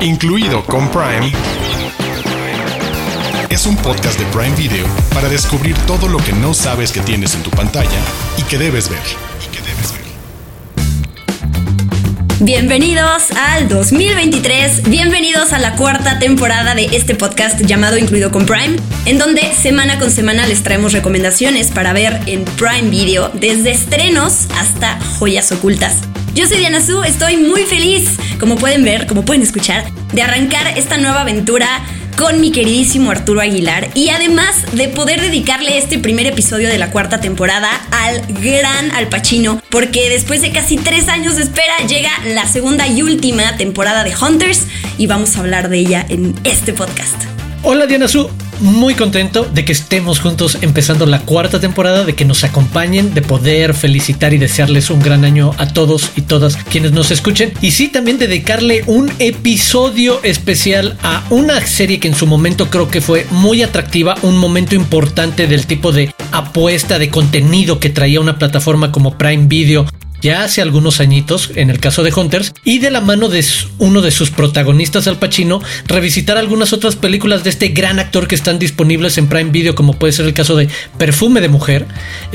incluido con Prime, es un podcast de Prime Video para descubrir todo lo que no sabes que tienes en tu pantalla y que debes ver. Bienvenidos al 2023, bienvenidos a la cuarta temporada de este podcast llamado Incluido con Prime, en donde semana con semana les traemos recomendaciones para ver en Prime Video, desde estrenos hasta joyas ocultas. Yo soy Diana Su, estoy muy feliz, como pueden ver, como pueden escuchar, de arrancar esta nueva aventura con mi queridísimo Arturo Aguilar y además de poder dedicarle este primer episodio de la cuarta temporada al gran Al Pacino, porque después de casi tres años de espera llega la segunda y última temporada de Hunters y vamos a hablar de ella en este podcast. Hola Diana Su, muy contento de que estemos juntos empezando la cuarta temporada, de que nos acompañen, de poder felicitar y desearles un gran año a todos y todas quienes nos escuchen. Y sí, también dedicarle un episodio especial a una serie que en su momento creo que fue muy atractiva, un momento importante del tipo de apuesta de contenido que traía una plataforma como Prime Video ya hace algunos añitos, en el caso de Hunters, y de la mano de uno de sus protagonistas, Al Pacino, revisitar algunas otras películas de este gran actor que están disponibles en Prime Video, como puede ser el caso de Perfume de Mujer,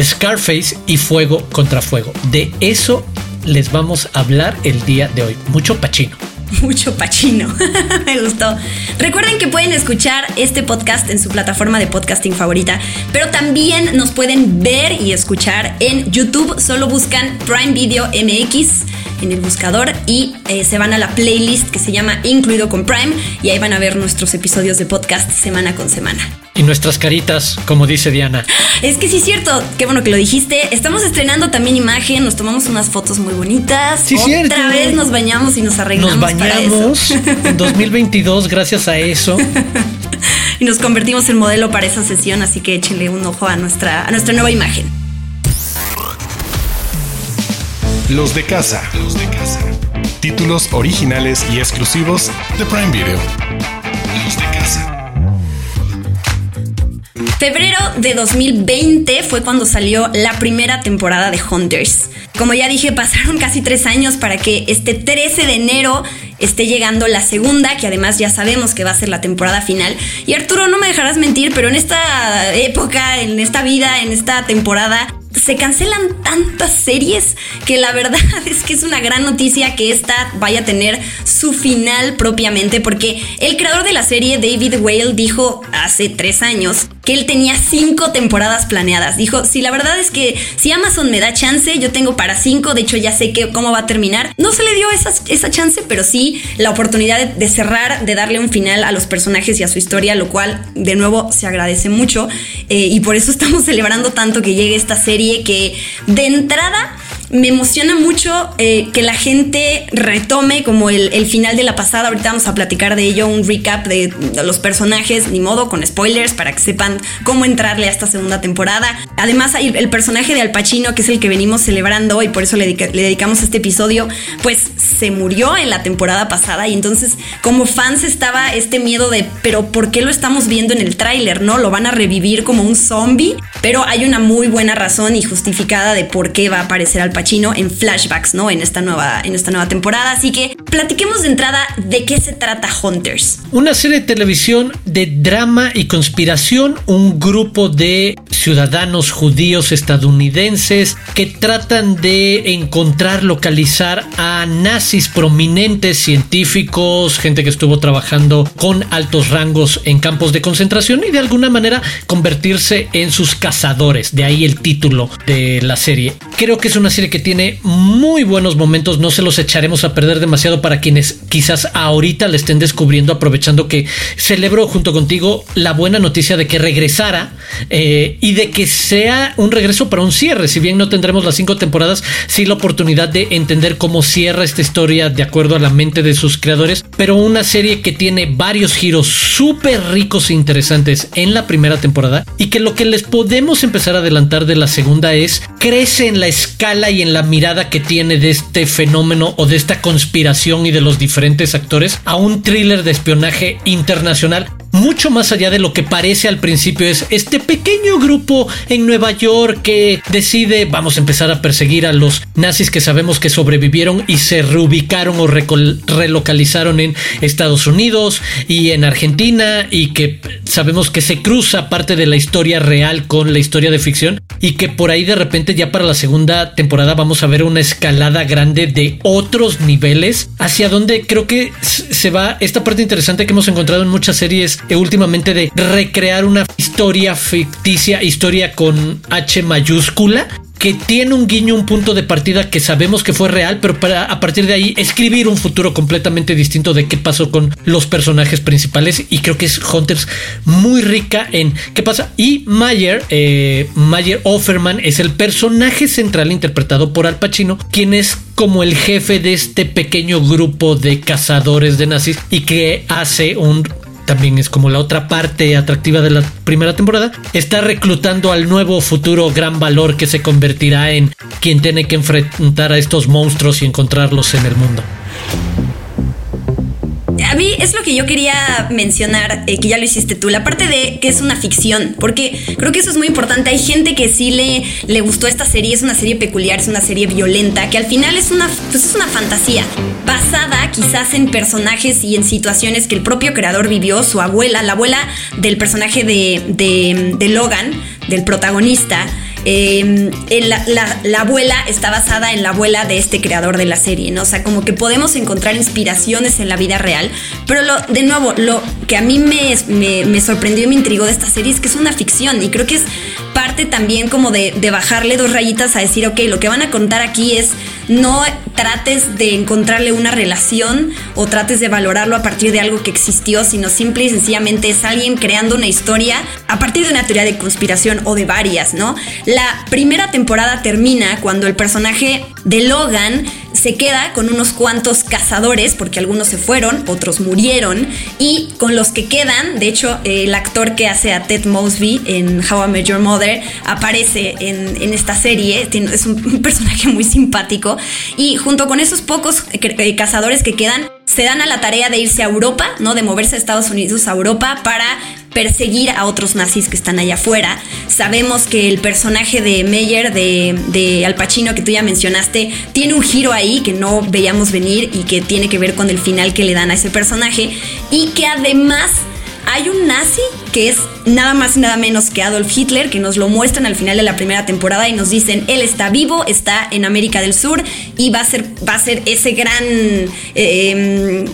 Scarface y Fuego contra Fuego. De eso les vamos a hablar el día de hoy. Mucho Pacino mucho pachino. Me gustó. Recuerden que pueden escuchar este podcast en su plataforma de podcasting favorita, pero también nos pueden ver y escuchar en YouTube. Solo buscan Prime Video MX en el buscador y eh, se van a la playlist que se llama Incluido con Prime y ahí van a ver nuestros episodios de podcast semana con semana. Y nuestras caritas, como dice Diana. Es que sí es cierto, qué bueno que lo dijiste. Estamos estrenando también imagen, nos tomamos unas fotos muy bonitas. Sí, Otra vez nos bañamos y nos arreglamos. Nos bañamos en 2022 gracias a eso. y nos convertimos en modelo para esa sesión, así que échenle un ojo a nuestra, a nuestra nueva imagen. Los de casa. Los de casa. Títulos originales y exclusivos de Prime Video. De casa. Febrero de 2020 fue cuando salió la primera temporada de Hunters. Como ya dije, pasaron casi tres años para que este 13 de enero esté llegando la segunda, que además ya sabemos que va a ser la temporada final. Y Arturo, no me dejarás mentir, pero en esta época, en esta vida, en esta temporada, se cancelan tantas series que la verdad es que es una gran noticia que esta vaya a tener su final propiamente porque el creador de la serie, David Whale, dijo hace tres años que él tenía cinco temporadas planeadas. Dijo, si la verdad es que si Amazon me da chance, yo tengo para cinco, de hecho ya sé que, cómo va a terminar. No se le dio esa, esa chance, pero sí la oportunidad de, cerrar, de darle un final a los personajes y a su historia, lo cual de nuevo se agradece mucho. Eh, y por eso estamos celebrando tanto que llegue esta serie que de entrada me emociona mucho eh, que la gente retome como el, final de la pasada. Ahorita vamos a platicar de ello, un recap de, los personajes, ni modo, con spoilers, para que sepan cómo entrarle a esta segunda temporada. Además, el personaje de Al Pacino, que es el que venimos celebrando y por eso le, dedicamos este episodio, pues se murió en la temporada pasada y entonces como fans estaba este miedo de, pero ¿por qué lo estamos viendo en el tráiler? ¿No? Lo van a revivir como un zombie, pero hay una muy buena razón y justificada de por qué va a aparecer Al Pacino en flashbacks, ¿no? En esta nueva, en esta nueva temporada. Así que platiquemos de entrada de qué se trata Hunters. Una serie de televisión de drama y conspiración, un grupo de ciudadanos judíos estadounidenses que tratan de encontrar, localizar a nazis prominentes, científicos, gente que estuvo trabajando con altos rangos en campos de concentración y de alguna manera convertirse en sus cazadores. De ahí el título de la serie. Creo que es una serie que tiene muy buenos momentos, no se los echaremos a perder demasiado para quienes quizás ahorita le estén descubriendo, aprovechando que celebro junto contigo la buena noticia de que regresara eh, y de que sea un regreso para un cierre. Si bien no tendremos las cinco temporadas, sí la oportunidad de entender cómo cierra esta historia de acuerdo a la mente de sus creadores, pero una serie que tiene varios giros súper ricos e interesantes en la primera temporada y que lo que les podemos empezar a adelantar de la segunda es crece en la escala y en la mirada que tiene de este fenómeno o de esta conspiración y de los diferentes actores a un thriller de espionaje internacional mucho más allá de lo que parece al principio. Es este pequeño grupo en Nueva York que decide, vamos a empezar a perseguir a los nazis que sabemos que sobrevivieron y se reubicaron o relocalizaron en Estados Unidos y en Argentina y que sabemos que se cruza parte de la historia real con la historia de ficción y que por ahí de repente ya para la segunda temporada vamos a ver una escalada grande de otros niveles hacia donde creo que se va esta parte interesante que hemos encontrado en muchas series últimamente de recrear una historia ficticia, historia con H mayúscula que tiene un guiño, un punto de partida que sabemos que fue real, pero para a partir de ahí escribir un futuro completamente distinto de qué pasó con los personajes principales. Y creo que es Hunters muy rica en qué pasa. Y Mayer, eh, Mayer Offerman es el personaje central interpretado por Al Pacino, quien es como el jefe de este pequeño grupo de cazadores de nazis y que hace un también es como la otra parte atractiva de la primera temporada, está reclutando al nuevo futuro gran valor que se convertirá en quien tiene que enfrentar a estos monstruos y encontrarlos en el mundo a mí es lo que yo quería mencionar, eh, que ya lo hiciste tú, la parte de que es una ficción, porque creo que eso es muy importante. Hay gente que sí le, le gustó esta serie, es una serie peculiar, es una serie violenta, que al final es una, pues es una fantasía, basada quizás en personajes y en situaciones que el propio creador vivió, su abuela, la abuela del personaje de, de, de Logan, del protagonista Em, la, abuela está basada en la abuela de este creador de la serie, ¿no? O sea, como que podemos encontrar inspiraciones en la vida real, pero lo, de nuevo, lo que a mí me, me, sorprendió y me intrigó de esta serie es que es una ficción y creo que es parte también como de, de bajarle dos rayitas a decir, ok, lo que van a contar aquí es no trates de encontrarle una relación o trates de valorarlo a partir de algo que existió, sino simple y sencillamente es alguien creando una historia a partir de una teoría de conspiración o de varias, ¿no? La primera temporada termina cuando el personaje de Logan se queda con unos cuantos cazadores, porque algunos se fueron, otros murieron, y con los que quedan, de hecho, el actor que hace a Ted Mosby en How I Met Your Mother aparece en, esta serie, es un personaje muy simpático, y junto con esos pocos eh, cazadores que quedan, se dan a la tarea de irse a Europa, ¿no? De moverse a Estados Unidos a Europa para perseguir a otros nazis que están allá afuera. Sabemos que el personaje de Meyer, de, de, Al Pacino, que tú ya mencionaste, tiene un giro ahí que no veíamos venir y que tiene que ver con el final que le dan a ese personaje. Y que además hay un nazi que es nada más y nada menos que Adolf Hitler, que nos lo muestran al final de la primera temporada y nos dicen, él está vivo, está en América del Sur y va a ser, va a ser ese gran, eh, em,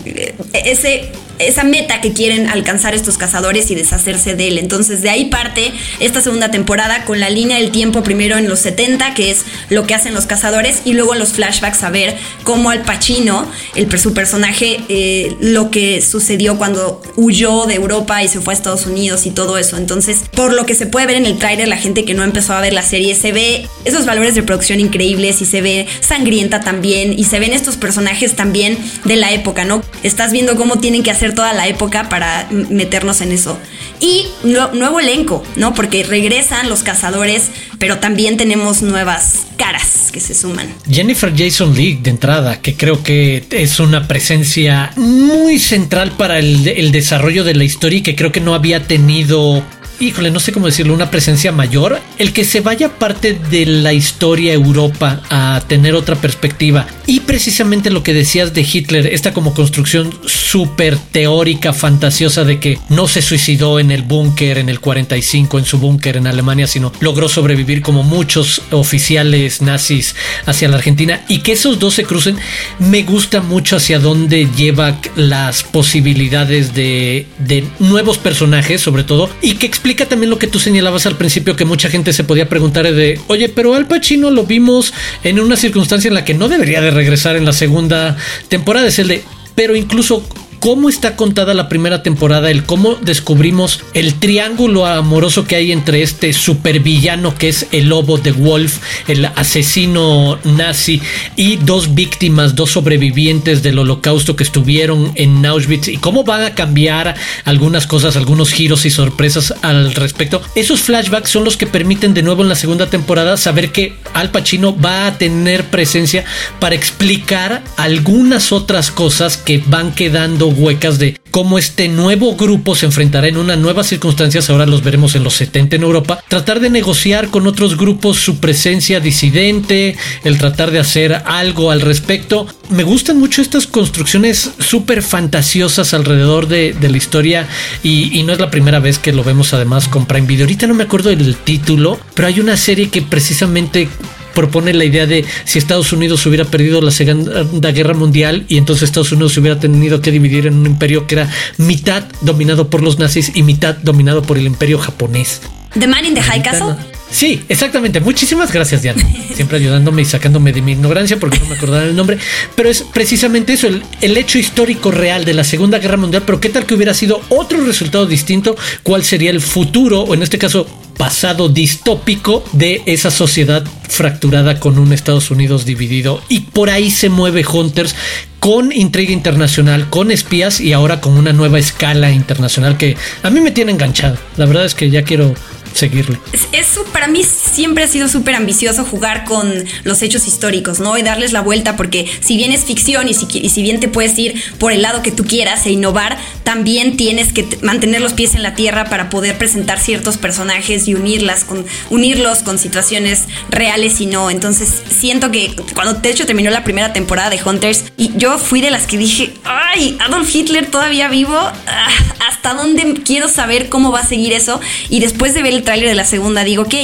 ese esa meta que quieren alcanzar estos cazadores y deshacerse de él. Entonces de ahí parte esta segunda temporada con la línea del tiempo primero en los 70, que es lo que hacen los cazadores, y luego en los flashbacks a ver cómo Al Pacino, el, su personaje, eh, lo que sucedió cuando huyó de Europa y se fue a Estados Unidos y todo eso. Entonces, por lo que se puede ver en el tráiler, la gente que no empezó a ver la serie, se ve esos valores de producción increíbles y se ve sangrienta también y se ven estos personajes también de la época, ¿no? Estás viendo cómo tienen que hacer toda la época para meternos en eso. Y nuevo elenco, ¿no? Porque regresan los cazadores, pero también tenemos nuevas caras que se suman. Jennifer Jason Leigh de entrada, que creo que es una presencia muy central para el, el desarrollo de la historia y que creo que no había tenido híjole, no sé cómo decirlo, una presencia mayor, el que se vaya parte de la historia Europa a tener otra perspectiva. Y precisamente lo que decías de Hitler, esta como construcción súper teórica, fantasiosa de que no se suicidó en el búnker en el 45, en su búnker en Alemania, sino logró sobrevivir como muchos oficiales nazis hacia la Argentina y que esos dos se crucen, me gusta mucho hacia dónde lleva las posibilidades de, de nuevos personajes, sobre todo, y que explica explica también lo que tú señalabas al principio, que mucha gente se podía preguntar de, oye, pero Al Pacino lo vimos en una circunstancia en la que no debería de regresar en la segunda temporada. Es el de, pero incluso cómo está contada la primera temporada, el cómo descubrimos el triángulo amoroso que hay entre este supervillano que es el lobo de Wolf, el asesino nazi y dos víctimas, dos sobrevivientes del holocausto que estuvieron en Auschwitz y cómo van a cambiar algunas cosas, algunos giros y sorpresas al respecto. Esos flashbacks son los que permiten de nuevo en la segunda temporada saber que Al Pacino va a tener presencia para explicar algunas otras cosas que van quedando huecas de cómo este nuevo grupo se enfrentará en una nueva circunstancias, ahora los veremos en los 70 en Europa, tratar de negociar con otros grupos su presencia disidente, el tratar de hacer algo al respecto. Me gustan mucho estas construcciones súper fantasiosas alrededor de, la historia y, y, no es la primera vez que lo vemos además con Prime Video. Ahorita no me acuerdo del título, pero hay una serie que precisamente propone la idea de si Estados Unidos hubiera perdido la Segunda Guerra Mundial y entonces Estados Unidos se hubiera tenido que dividir en un imperio que era mitad dominado por los nazis y mitad dominado por el imperio japonés. The Man in the High Castle. Sí, exactamente. Muchísimas gracias, Diana. Siempre ayudándome y sacándome de mi ignorancia porque no me acordaba el nombre. Pero es precisamente eso, el, el, hecho histórico real de la Segunda Guerra Mundial. Pero qué tal que hubiera sido otro resultado distinto? ¿Cuál sería el futuro? O en este caso, pasado distópico de esa sociedad fracturada con un Estados Unidos dividido. Y por ahí se mueve Hunters con intriga internacional, con espías y ahora con una nueva escala internacional que a mí me tiene enganchado. La verdad es que ya quiero seguirle. Eso para mí siempre ha sido súper ambicioso jugar con los hechos históricos, ¿no? Y darles la vuelta, porque si bien es ficción y si, y si bien te puedes ir por el lado que tú quieras e innovar, también tienes que mantener los pies en la tierra para poder presentar ciertos personajes y unirlas con, unirlos con situaciones reales y no. Entonces siento que cuando de hecho terminó la primera temporada de Hunters, y yo fui de las que dije, ay, Adolf Hitler todavía vivo, ah, ¿hasta dónde quiero saber cómo va a seguir eso? Y después de ver el tráiler de la segunda digo, ok,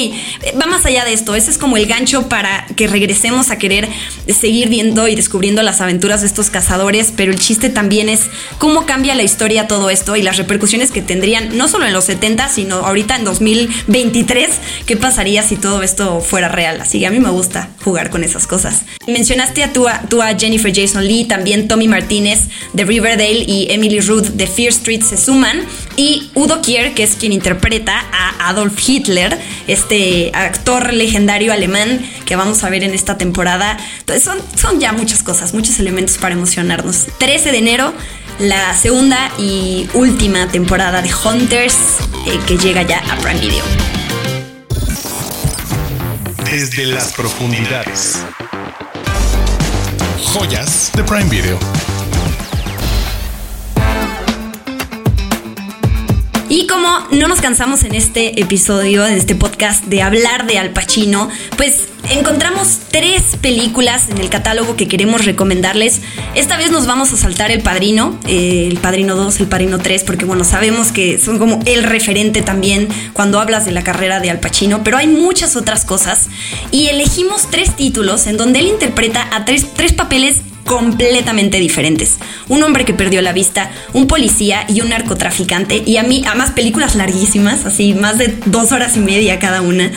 va más allá de esto, ese es como el gancho para que regresemos a querer seguir viendo y descubriendo las aventuras de estos cazadores, pero el chiste también es cómo cambia la historia todo esto y las repercusiones que tendrían no solo en los 70, sino ahorita en 2023, qué pasaría si todo esto fuera real. Así que a mí me gusta jugar con esas cosas. Mencionaste a tú, a, Jennifer Jason Lee, también Tommy Martínez de Riverdale y Emily Ruth de Fear Street se suman y Udo Kier, que es quien interpreta a Adolf Hitler, este actor legendario alemán que vamos a ver en esta temporada. Entonces son, son ya muchas cosas, muchos elementos para emocionarnos. 13 de enero, la segunda y última temporada de Hunters eh, que llega ya a Prime Video. Desde las profundidades. Joyas de Prime Video. Y como no nos cansamos en este episodio, en este podcast, de hablar de Al Pacino, pues encontramos tres películas en el catálogo que queremos recomendarles. Esta vez nos vamos a saltar El Padrino, eh, El Padrino 2, El Padrino 3, porque bueno, sabemos que son como el referente también cuando hablas de la carrera de Al Pacino, pero hay muchas otras cosas. Y elegimos tres títulos en donde él interpreta a tres, tres papeles completamente diferentes. Un hombre que perdió la vista, un policía y un narcotraficante. Y a mí, más películas larguísimas, así más de dos horas y media cada una.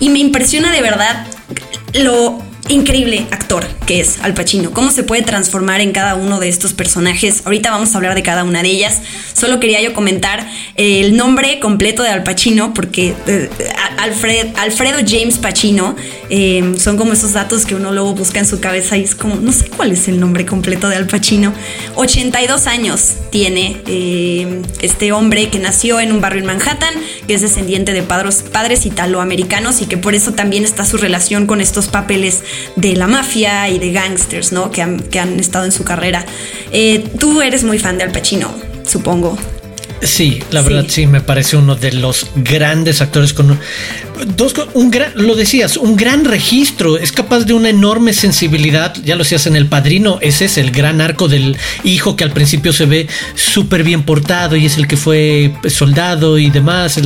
Y me impresiona de verdad lo increíble actor que es Al Pacino, cómo se puede transformar en cada uno de estos personajes. Ahorita vamos a hablar de cada una de ellas. Solo quería yo comentar el nombre completo de Al Pacino, porque eh, Alfred, Alfredo James Pacino eh, son como esos datos que uno luego busca en su cabeza y es como, no sé cuál es el nombre completo de Al Pacino. 82 años tiene eh, este hombre que nació en un barrio en Manhattan, que es descendiente de padres, padres italoamericanos y que por eso también está su relación con estos papeles de la mafia y de gangsters, ¿no? Que han, que han estado en su carrera. Eh, tú eres muy fan de Al Pacino, supongo. Sí, la verdad sí me parece uno de los grandes actores con dos, un gran, lo decías, un gran registro, es capaz de una enorme sensibilidad, ya lo decías en El Padrino, ese es el gran arco del hijo que al principio se ve súper bien portado y es el que fue soldado y demás,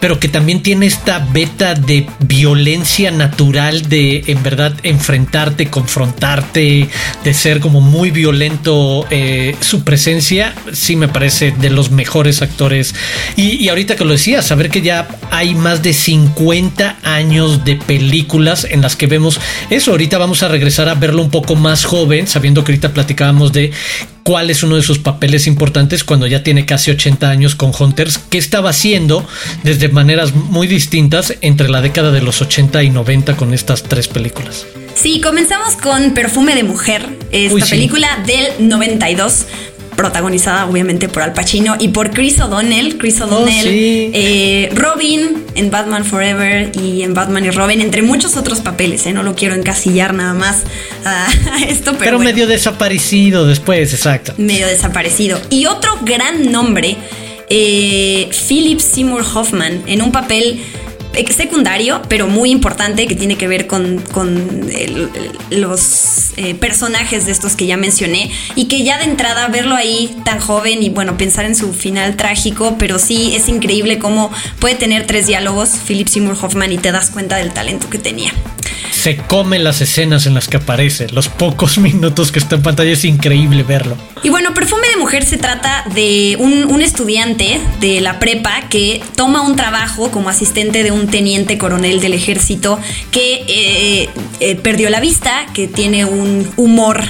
pero que también tiene esta beta de violencia natural de en verdad enfrentarte, confrontarte, de ser como muy violento, eh, su presencia sí me parece de los mejores actores. Y, y ahorita que lo decías, saber que ya hay más de 50 años de películas en las que vemos eso. Ahorita vamos a regresar a verlo un poco más joven, sabiendo que ahorita platicábamos de cuál es uno de sus papeles importantes cuando ya tiene casi 80 años con Hunters, que estaba haciendo desde maneras muy distintas entre la década de los 80 y 90 con estas tres películas. Sí, comenzamos con Perfume de Mujer, esta película del 92 protagonizada obviamente por Al Pacino y por Chris O'Donnell. Chris Oh, O'Donnell, sí. eh, Robin en Batman Forever y en Batman y Robin, entre muchos otros papeles. ¿eh? No lo quiero encasillar nada más a, esto, pero, Pero bueno, medio desaparecido después, exacto. medio desaparecido. Y otro gran nombre, eh, Philip Seymour Hoffman, en un papel secundario, pero muy importante, que tiene que ver con, con los eh, personajes de estos que ya mencioné, y que ya de entrada verlo ahí tan joven y bueno, pensar en su final trágico, pero sí es increíble cómo puede tener tres diálogos Philip Seymour Hoffman y te das cuenta del talento que tenía. Se comen las escenas en las que aparece. Los pocos minutos que está en pantalla es increíble verlo. Y bueno, Perfume de Mujer se trata de un, estudiante de la prepa que toma un trabajo como asistente de un teniente coronel del ejército que eh, eh, perdió la vista, que tiene un humor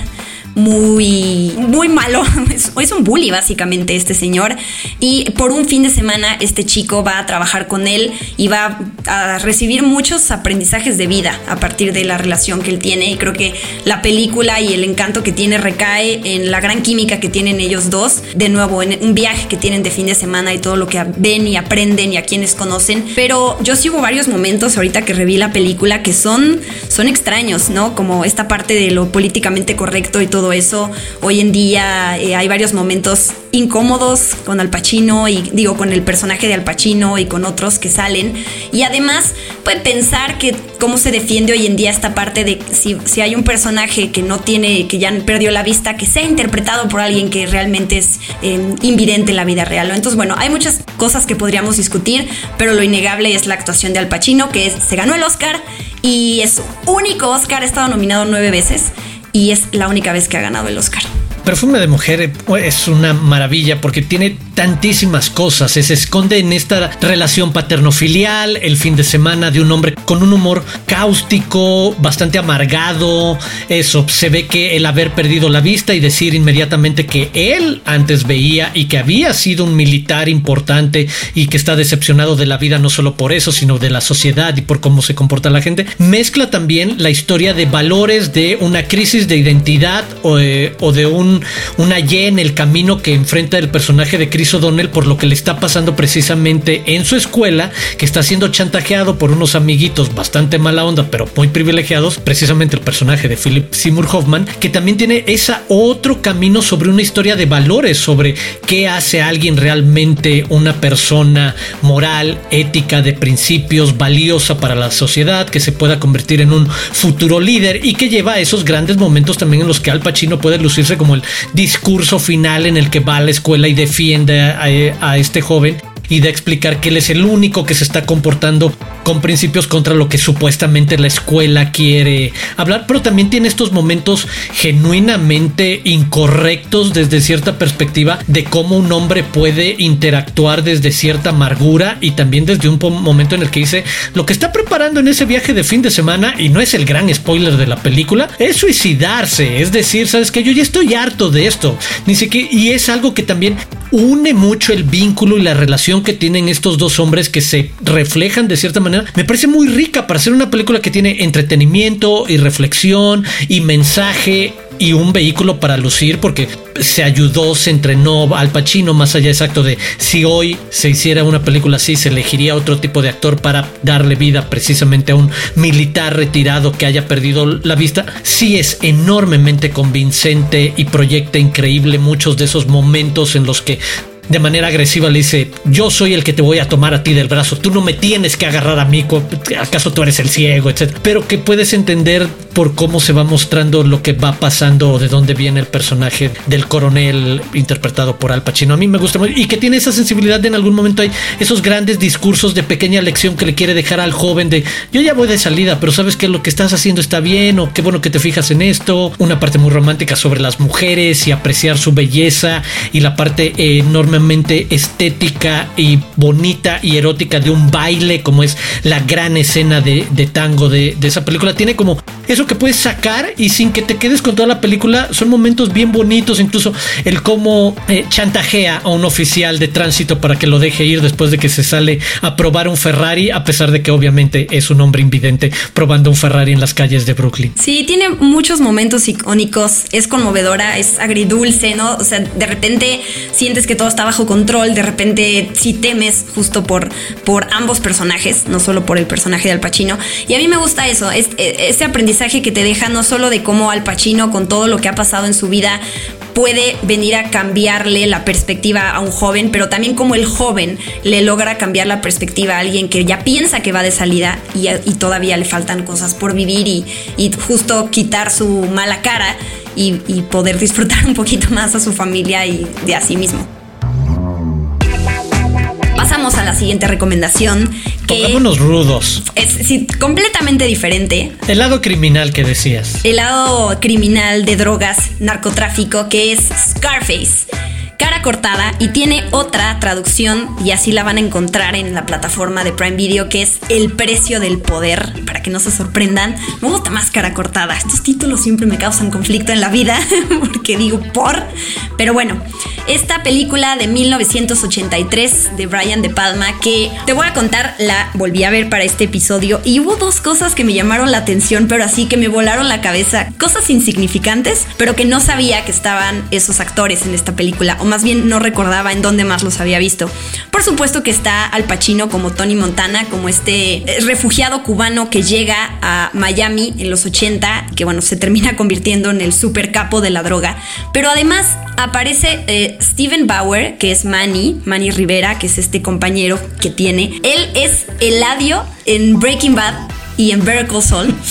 muy, muy malo. Es, un bully básicamente este señor. Y por un fin de semana este chico va a trabajar con él y va a recibir muchos aprendizajes de vida a partir de la relación que él tiene. Y creo que la película y el encanto que tiene recae en la gran química que tienen ellos dos. De nuevo, en un viaje que tienen de fin de semana y todo lo que ven y aprenden y a quienes conocen. Pero yo sí hubo varios momentos ahorita que reví la película que son, son extraños, ¿no? Como esta parte de lo políticamente correcto y todo eso. Hoy en día eh, hay varios momentos incómodos con Al Pacino y digo con el personaje de Al Pacino y con otros que salen. Y además, puede pensar que cómo se defiende hoy en día esta parte de si, si hay un personaje que no tiene, que ya perdió la vista, que sea interpretado por alguien que realmente es eh, invidente en la vida real. Entonces, bueno, hay muchas cosas que podríamos discutir, pero lo innegable es la actuación de Al Pacino, que es- se ganó el Oscar y es único Oscar, ha estado nominado nueve veces y es la única vez que ha ganado el Oscar. Perfume de mujer eh, es una maravilla porque tiene tantísimas cosas. Se esconde en esta relación paterno-filial, el fin de semana de un hombre con un humor cáustico, bastante amargado. Eso, se ve que el haber perdido la vista y decir inmediatamente que él antes veía y que había sido un militar importante y que está decepcionado de la vida no solo por eso, sino de la sociedad y por cómo se comporta la gente. Mezcla también la historia de valores de una crisis de identidad o, eh, o de un, una Y en el camino que enfrenta el personaje de Chris O'Donnell por lo que le está pasando precisamente en su escuela, que está siendo chantajeado por unos amiguitos bastante mala onda, pero muy privilegiados, precisamente el personaje de Philip Seymour Hoffman, que también tiene esa otro camino sobre una historia de valores, sobre qué hace alguien realmente una persona moral, ética, de principios, valiosa para la sociedad, que se pueda convertir en un futuro líder y que lleva a esos grandes momentos también en los que Al Pacino puede lucirse como el discurso final en el que va a la escuela y defiende a, este joven y de explicar que él es el único que se está comportando con principios contra lo que supuestamente la escuela quiere hablar, pero también tiene estos momentos genuinamente incorrectos desde cierta perspectiva de cómo un hombre puede interactuar desde cierta amargura y también desde un momento en el que dice lo que está preparando en ese viaje de fin de semana y no es el gran spoiler de la película, es suicidarse, es decir, sabes que yo ya estoy harto de esto, ni siquiera y es algo que también une mucho el vínculo y la relación que tienen estos dos hombres que se reflejan de cierta manera. Me parece muy rica para ser una película que tiene entretenimiento y reflexión y mensaje y un vehículo para lucir porque se ayudó, se entrenó al Pacino más allá exacto de si hoy se hiciera una película así se elegiría otro tipo de actor para darle vida precisamente a un militar retirado que haya perdido la vista. Sí es enormemente convincente y proyecta increíble muchos de esos momentos en los que de manera agresiva le dice, yo soy el que te voy a tomar a ti del brazo, tú no me tienes que agarrar a mí, acaso tú eres el ciego, etc. Pero que puedes entender por cómo se va mostrando lo que va pasando o de dónde viene el personaje del coronel interpretado por Al Pacino. A mí me gusta mucho y que tiene esa sensibilidad en algún momento hay esos grandes discursos de pequeña lección que le quiere dejar al joven de yo ya voy de salida, pero sabes que lo que estás haciendo está bien o qué bueno que te fijas en esto. Una parte muy romántica sobre las mujeres y apreciar su belleza y la parte enorme estética y bonita y erótica de un baile, como es la gran escena de, de tango de, de, esa película. Tiene como eso que puedes sacar y sin que te quedes con toda la película, son momentos bien bonitos, incluso el cómo eh, chantajea a un oficial de tránsito para que lo deje ir después de que se sale a probar un Ferrari, a pesar de que obviamente es un hombre invidente probando un Ferrari en las calles de Brooklyn. Sí, tiene muchos momentos icónicos, es conmovedora, es agridulce, ¿no? O sea, de repente sientes que todo está bajo control, de repente sí temes justo por, por ambos personajes, no solo por el personaje de Al Pacino. Y a mí me gusta eso, es, e, ese aprendizaje que te deja no solo de cómo Al Pacino, con todo lo que ha pasado en su vida, puede venir a cambiarle la perspectiva a un joven, pero también como el joven le logra cambiar la perspectiva a alguien que ya piensa que va de salida y, todavía le faltan cosas por vivir y, justo quitar su mala cara y, y poder disfrutar un poquito más a su familia y de a sí mismo pasamos a la siguiente recomendación. Que Pongámonos rudos. Es completamente diferente. El lado criminal que decías. El lado criminal de drogas, narcotráfico, que es Scarface cara cortada y tiene otra traducción y así la van a encontrar en la plataforma de Prime Video que es El precio del poder, para que no se sorprendan. Me gusta más cara cortada. Estos títulos siempre me causan conflicto en la vida porque digo por, pero bueno, esta película de 1983 de Brian De Palma que te voy a contar, la volví a ver para este episodio y hubo dos cosas que me llamaron la atención, pero así que me volaron la cabeza, cosas insignificantes, pero que no sabía que estaban esos actores en esta película más bien no recordaba en dónde más los había visto. Por supuesto que está Al Pacino como Tony Montana, como este eh, refugiado cubano que llega a Miami en los 80, que bueno, se termina convirtiendo en el super capo de la droga. Pero además aparece eh, Steven Bauer, que es Manny, Manny Rivera, que es este compañero que tiene. Él es Eladio en Breaking Bad y en Vertical Soul.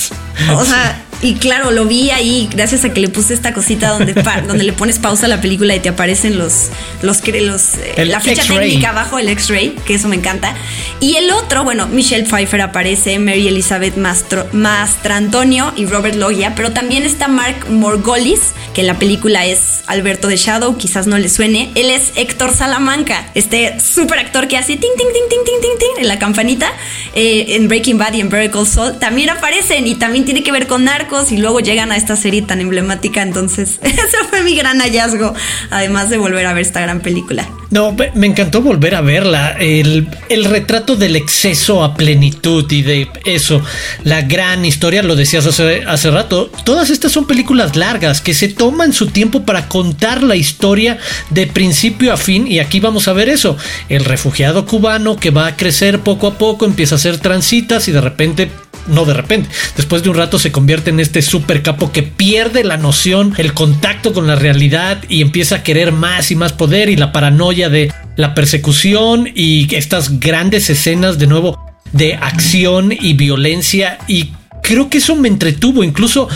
O sea, y claro, lo vi ahí gracias a que le puse esta cosita donde, donde le pones pausa a la película y te aparecen los, los, los eh, la ficha técnica abajo, el X-Ray, que eso me encanta. Y el otro, bueno, Michelle Pfeiffer aparece, Mary Elizabeth Mastro, Mastrantonio y Robert Loggia, pero también está Mark Morgolis, que en la película es Alberto de Shadow, quizás no le suene. Él es Héctor Salamanca, este super actor que hace ting, ting, ting, ting, ting, ting, ting en la campanita eh, en Breaking Bad y en Vertical Soul. También aparecen y también tiene que ver con y luego llegan a esta serie tan emblemática. Entonces, ese fue mi gran hallazgo, además de volver a ver esta gran película. No, me encantó volver a verla. El, retrato del exceso a plenitud y de eso, la gran historia, lo decías hace, hace rato. Todas estas son películas largas que se toman su tiempo para contar la historia de principio a fin. Y aquí vamos a ver eso. El refugiado cubano que va a crecer poco a poco, empieza a hacer transitas y de repente no de repente, después de un rato se convierte en este super capo que pierde la noción, el contacto con la realidad y empieza a querer más y más poder y la paranoia de la persecución y estas grandes escenas de nuevo de acción y violencia. Y creo que eso me entretuvo, incluso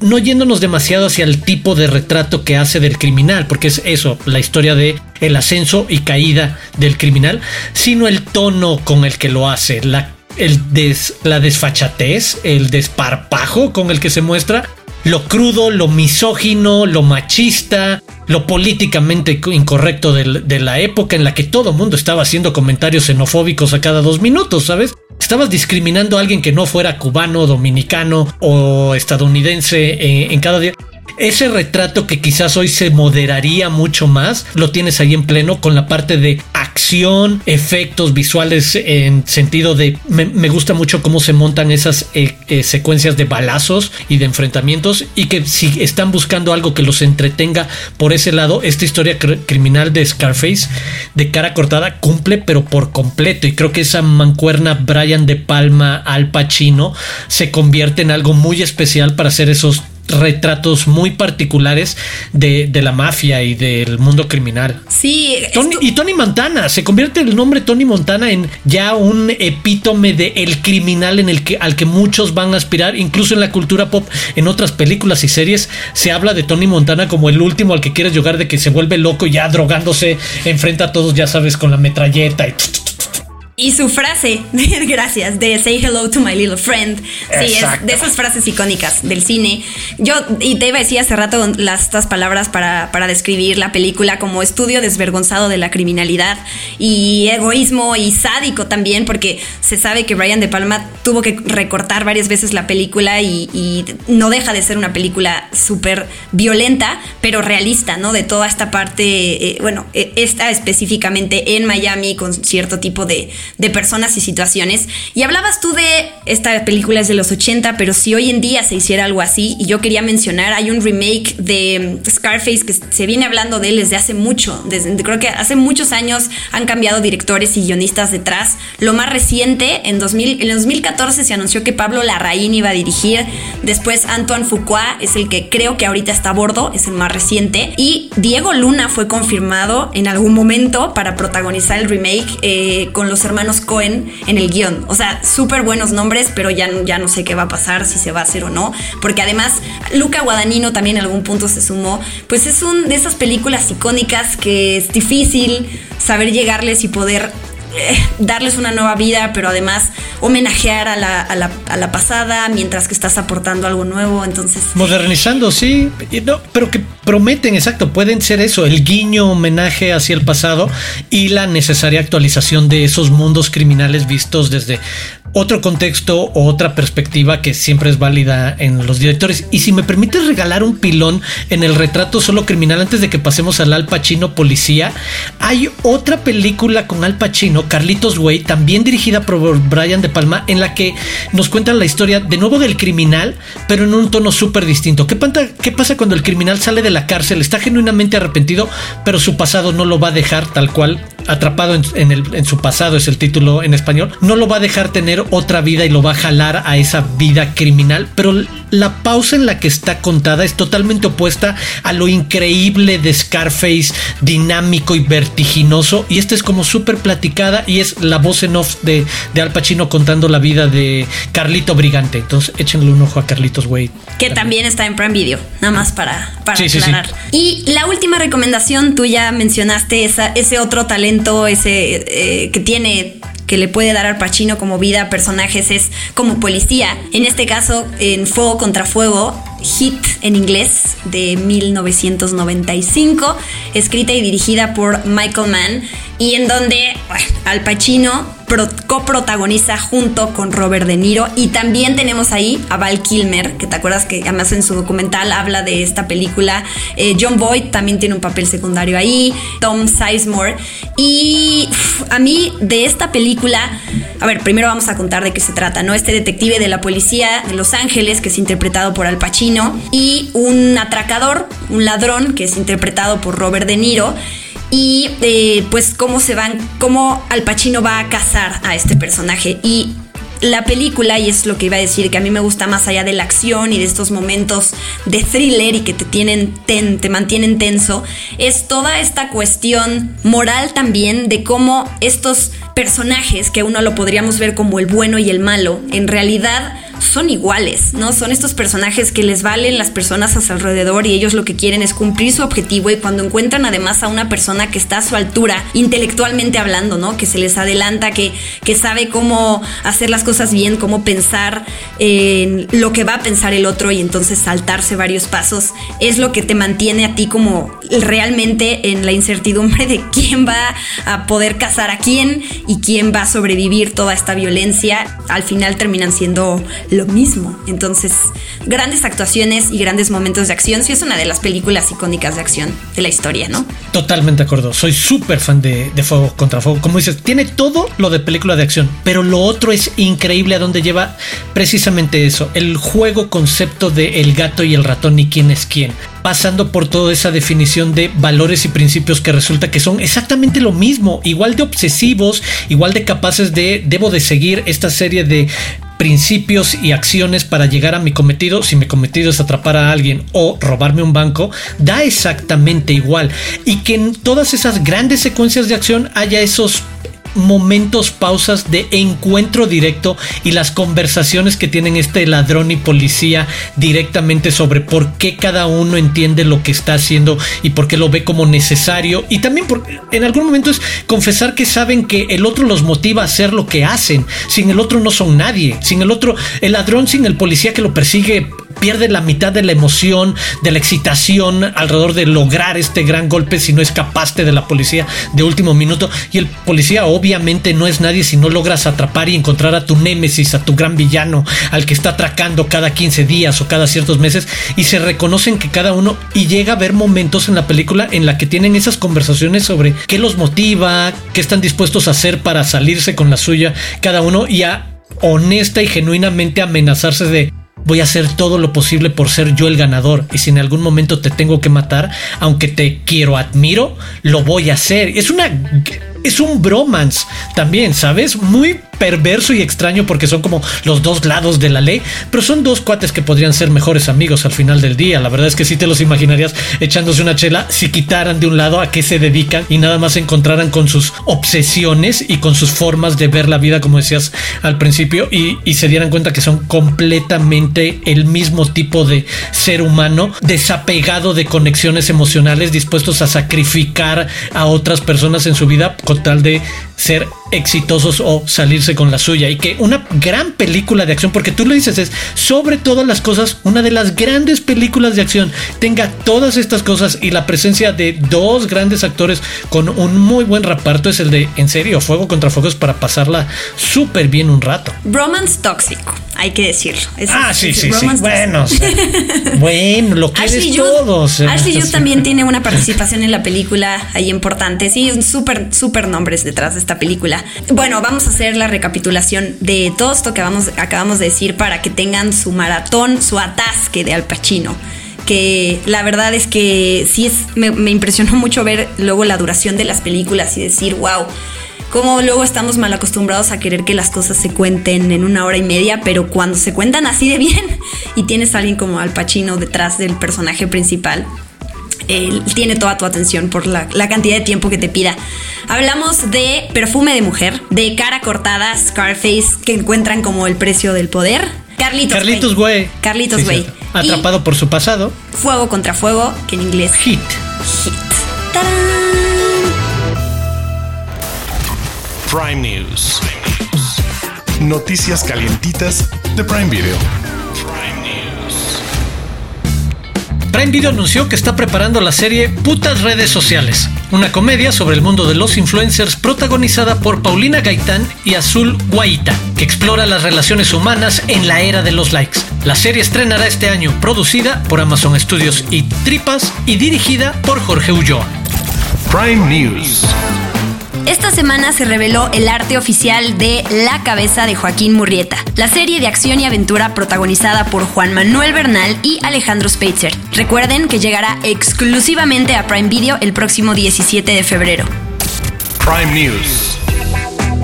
no yéndonos demasiado hacia el tipo de retrato que hace del criminal, porque es eso, la historia de el ascenso y caída del criminal, sino el tono con el que lo hace, la el la desfachatez, el desparpajo con el que se muestra, lo crudo, lo misógino, lo machista, lo políticamente incorrecto de, la época en la que todo el mundo estaba haciendo comentarios xenofóbicos a cada dos minutos, ¿sabes? Estabas discriminando a alguien que no fuera cubano, dominicano o estadounidense en, eh, en cada día ese retrato que quizás hoy se moderaría mucho más, lo tienes ahí en pleno con la parte de acción, efectos visuales en sentido de me, gusta mucho cómo se montan esas eh, eh, secuencias de balazos y de enfrentamientos y que si están buscando algo que los entretenga por ese lado, esta historia criminal de Scarface de cara cortada cumple pero por completo. Y creo que esa mancuerna Brian de Palma al Pacino se convierte en algo muy especial para hacer esos retratos muy particulares de, la mafia y del mundo criminal. Sí. y Tony Montana, se convierte el nombre Tony Montana en ya un epítome de el criminal en el que, al que muchos van a aspirar, incluso en la cultura pop, en otras películas y series, se habla de Tony Montana como el último al que quieres jugar de que se vuelve loco ya drogándose, enfrenta a todos, ya sabes, con la metralleta y Y su frase, gracias, de Say hello to my little friend. Sí, es de esas frases icónicas del cine. Yo, y te iba a decir hace rato las, estas palabras para, para describir la película como estudio desvergonzado de la criminalidad y egoísmo y sádico también, porque se sabe que Brian De Palma tuvo que recortar varias veces la película y, no deja de ser una película súper violenta, pero realista, ¿no? De toda esta parte, eh, bueno, e, esta específicamente en Miami con cierto tipo de, de personas y situaciones. Y hablabas tú de esta película es de los 80, pero si hoy en día se hiciera algo así, y yo quería mencionar, hay un remake de mm, Scarface que se viene hablando de él desde hace mucho, desde, creo que hace muchos años han cambiado directores y guionistas detrás. Lo más reciente, en, 2000, en 2014 se anunció que Pablo Larraín iba a dirigir, después Antoine Fuqua es el que creo que ahorita está a bordo, es el más reciente, y Diego Luna fue confirmado en algún momento para protagonizar el remake eh, con los hermanos Cohen en el guion. O sea, súper buenos nombres, pero ya, ya no sé qué va a pasar, si se va a hacer o no. Porque además, Luca Guadagnino también en algún punto se sumó. Pues es un de esas películas icónicas que es difícil saber llegarles y poder eh, darles una nueva vida, pero además homenajear a la, a, la, a la, pasada mientras que estás aportando algo nuevo. Entonces. Modernizando, sí. No, pero que prometen, exacto, pueden ser eso, el guiño homenaje hacia el pasado y la necesaria actualización de esos mundos criminales vistos desde otro contexto o otra perspectiva que siempre es válida en los directores. Y si me permites regalar un pilón en el retrato solo criminal antes de que pasemos al Al Pacino Policía, hay otra película con Al Pacino, Carlitos Way, también dirigida por Brian De Palma, en la que nos cuentan la historia de nuevo del criminal, pero en un tono súper distinto. ¿Qué, ¿Qué pasa cuando el criminal sale de la cárcel? Está genuinamente arrepentido, pero su pasado no lo va a dejar tal cual atrapado en, su pasado, es el título en español, no lo va a dejar tener otra vida y lo va a jalar a esa vida criminal, pero la pausa en la que está contada es totalmente opuesta a lo increíble de Scarface, dinámico y vertiginoso, y esta es como súper platicada y es la voz en off de, de, Al Pacino contando la vida de Carlito Brigante, entonces échenle un ojo a Carlitos Wade. Que también, está en Prime Video, nada más para, para aclarar. Y la última recomendación, tú ya mencionaste esa, ese otro talento ese eh, que tiene que le puede dar al Pacino como vida a personajes es como policía. En este caso, en Fuego contra Fuego, Hit en inglés de 1995, escrita y dirigida por Michael Mann, y en donde Al Pacino coprotagoniza junto con Robert De Niro y también tenemos ahí a Val Kilmer, que te acuerdas que además en su documental habla de esta película. Eh, John Boyd también tiene un papel secundario ahí, Tom Sizemore y a mí de esta película, a ver, primero vamos a contar de qué se trata, ¿no? Este detective de la policía de Los Ángeles que es interpretado por Al Pacino y un atracador, un ladrón que es interpretado por Robert De Niro y eh, pues cómo se van, cómo Al Pacino va a cazar a este personaje. Y la película, y es lo que iba a decir, que a mí me gusta más allá de la acción y de estos momentos de thriller y que te, tienen te mantienen tenso, es toda esta cuestión moral también de cómo estos personajes, que uno lo podríamos ver como el bueno y el malo, en realidad son iguales, ¿no? Son estos personajes que les valen las personas a su alrededor y ellos lo que quieren es cumplir su objetivo y cuando encuentran además a una persona que está a su altura, intelectualmente hablando, ¿no? Que se les adelanta, que, que sabe cómo hacer las cosas bien, cómo pensar en lo que va a pensar el otro y entonces saltarse varios pasos, es lo que te mantiene a ti como realmente en la incertidumbre de quién va a poder casar a quién y quién va a sobrevivir toda esta violencia. Al final terminan siendo lo mismo. Entonces, grandes actuaciones y grandes momentos de acción. Sí, es una de las películas icónicas de acción de la historia, ¿no? Totalmente de acuerdo. Soy súper fan de, Fuego contra Fuego. Como dices, tiene todo lo de película de acción, pero lo otro es increíble a donde lleva precisamente eso: el juego concepto de el gato y el ratón y quién es quién pasando por toda esa definición de valores y principios que resulta que son exactamente lo mismo, igual de obsesivos, igual de capaces de, debo de seguir esta serie de principios y acciones para llegar a mi cometido, si mi cometido es atrapar a alguien o robarme un banco, da exactamente igual. Y que en todas esas grandes secuencias de acción haya esos momentos, pausas de encuentro directo y las conversaciones que tienen este ladrón y policía directamente sobre por qué cada uno entiende lo que está haciendo y por qué lo ve como necesario. Y también porque en algún momento es confesar que saben que el otro los motiva a hacer lo que hacen. Sin el otro no son nadie. Sin el otro, el ladrón sin el policía que lo persigue pierde la mitad de la emoción, de la excitación alrededor de lograr este gran golpe si no escapaste de la policía de último minuto. Y el policía obviamente no es nadie si no logras atrapar y encontrar a tu némesis, a tu gran villano, al que está atracando cada 15 días o cada ciertos meses. Y se reconocen que cada uno y llega a haber momentos en la película en la que tienen esas conversaciones sobre qué los motiva, qué están dispuestos a hacer para salirse con la suya cada uno y a honesta y genuinamente amenazarse de voy a hacer todo lo posible por ser yo el ganador y si en algún momento te tengo que matar, aunque te quiero, admiro, lo voy a hacer. Es una es un bromance también, ¿sabes? Muy perverso y extraño porque son como los dos lados de la ley, pero son dos cuates que podrían ser mejores amigos al final del día. La verdad es que sí te los imaginarías echándose una chela si quitaran de un lado a qué se dedican y nada más se encontraran con sus obsesiones y con sus formas de ver la vida, como decías al principio, y, y se dieran cuenta que son completamente el mismo tipo de ser humano, desapegado de conexiones emocionales, dispuestos a sacrificar a otras personas en su vida con tal de ser exitosos o salirse con la suya y que una gran película de acción, porque tú lo dices, es sobre todas las cosas, una de las grandes películas de acción, tenga todas estas cosas y la presencia de dos grandes actores con un muy buen reparto es el de, en serio, Fuego contra Fuegos para pasarla súper bien un rato. Bromance tóxico, hay que decirlo. ah, sí, sí, sí. Bueno, bueno, lo que Ashley todos. Ashley Judd también tiene una participación en la película ahí importante. Sí, súper, súper nombres detrás de esta película. Bueno, vamos a hacer la recapitulación de todo esto que acabamos de decir para que tengan su maratón, su atasque de Al Pacino que la verdad es que sí me, impresionó mucho ver luego la duración de las películas y decir, wow, cómo luego estamos mal acostumbrados a querer que las cosas se cuenten en una hora y media, pero cuando se cuentan así de bien y tienes a alguien como Al Pacino detrás del personaje principal, él tiene toda tu atención por la, cantidad de tiempo que te pida. Hablamos de perfume de mujer, de cara cortada, Scarface, que encuentran como el precio del poder. Carlitos, Carlitos Güey. Carlitos Güey. Atrapado por su pasado. Fuego contra fuego, que en inglés. Hit. Hit. Prime News. Noticias calientitas de Prime Video. Prime Video anunció que está preparando la serie Putas Redes Sociales, una comedia sobre el mundo de los influencers protagonizada por Paulina Gaitán y Azul Guaita, que explora las relaciones humanas en la era de los likes. La serie estrenará este año, producida por Amazon Studios y Tripas y dirigida por Jorge Ulloa. Prime News. Esta semana se reveló el arte oficial de La cabeza de Joaquín Murrieta, la serie de acción y aventura protagonizada por Juan Manuel Bernal y Alejandro Speitzer. Recuerden que llegará exclusivamente a Prime Video el próximo 17 de febrero. Prime News.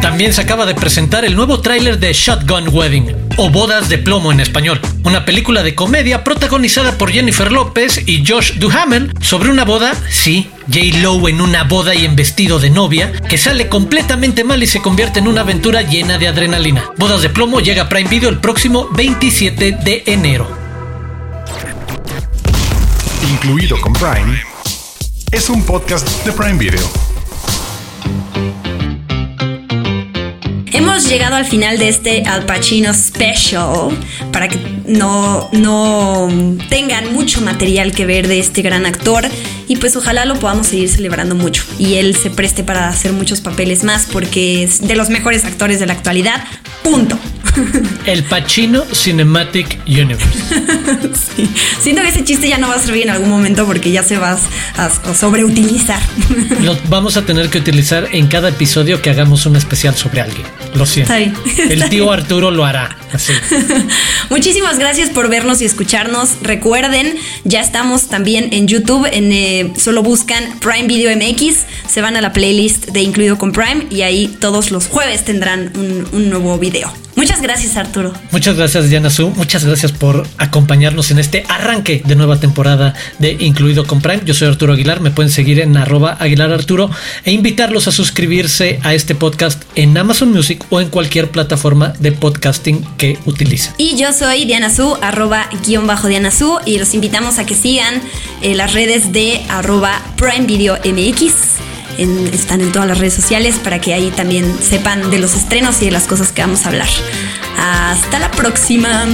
También se acaba de presentar el nuevo tráiler de Shotgun Wedding, o Bodas de Plomo en español, una película de comedia protagonizada por Jennifer López y Josh Duhamel sobre una boda, sí, J. Lowe en una boda y en vestido de novia, que sale completamente mal y se convierte en una aventura llena de adrenalina. Bodas de Plomo llega a Prime Video el próximo 27 de enero. Incluido con Prime, es un podcast de Prime Video. Hemos llegado al final de este Al Pacino Special para que no, no tengan mucho material que ver de este gran actor y pues ojalá lo podamos seguir celebrando mucho y él se preste para hacer muchos papeles más porque es de los mejores actores de la actualidad. Punto. El Pacino Cinematic Universe. sí. Siento que ese chiste ya no va a servir en algún momento porque ya se va a, sobreutilizar. Lo vamos a tener que utilizar en cada episodio que hagamos un especial sobre alguien. Lo siento. El tío Arturo lo hará. Así. Muchísimas gracias por vernos y escucharnos. Recuerden, ya estamos también en YouTube. En, eh, solo buscan Prime Video MX. Se van a la playlist de Incluido con Prime y ahí todos los jueves tendrán un nuevo video. Muchas gracias, Arturo. Muchas gracias, Diana Su. Muchas gracias por acompañarnos en este arranque de nueva temporada de Incluido con Prime. Yo soy Arturo Aguilar. Me pueden seguir en arroba Aguilar Arturo e invitarlos a suscribirse a este podcast en Amazon Music o en cualquier plataforma de podcasting que utilicen. Y yo soy Diana Su, arroba guion bajo Diana Su, y los invitamos a que sigan eh, las redes de arroba Prime Video MX. Están en todas las redes sociales para que ahí también sepan de los estrenos y de las cosas que vamos a hablar. Hasta la próxima.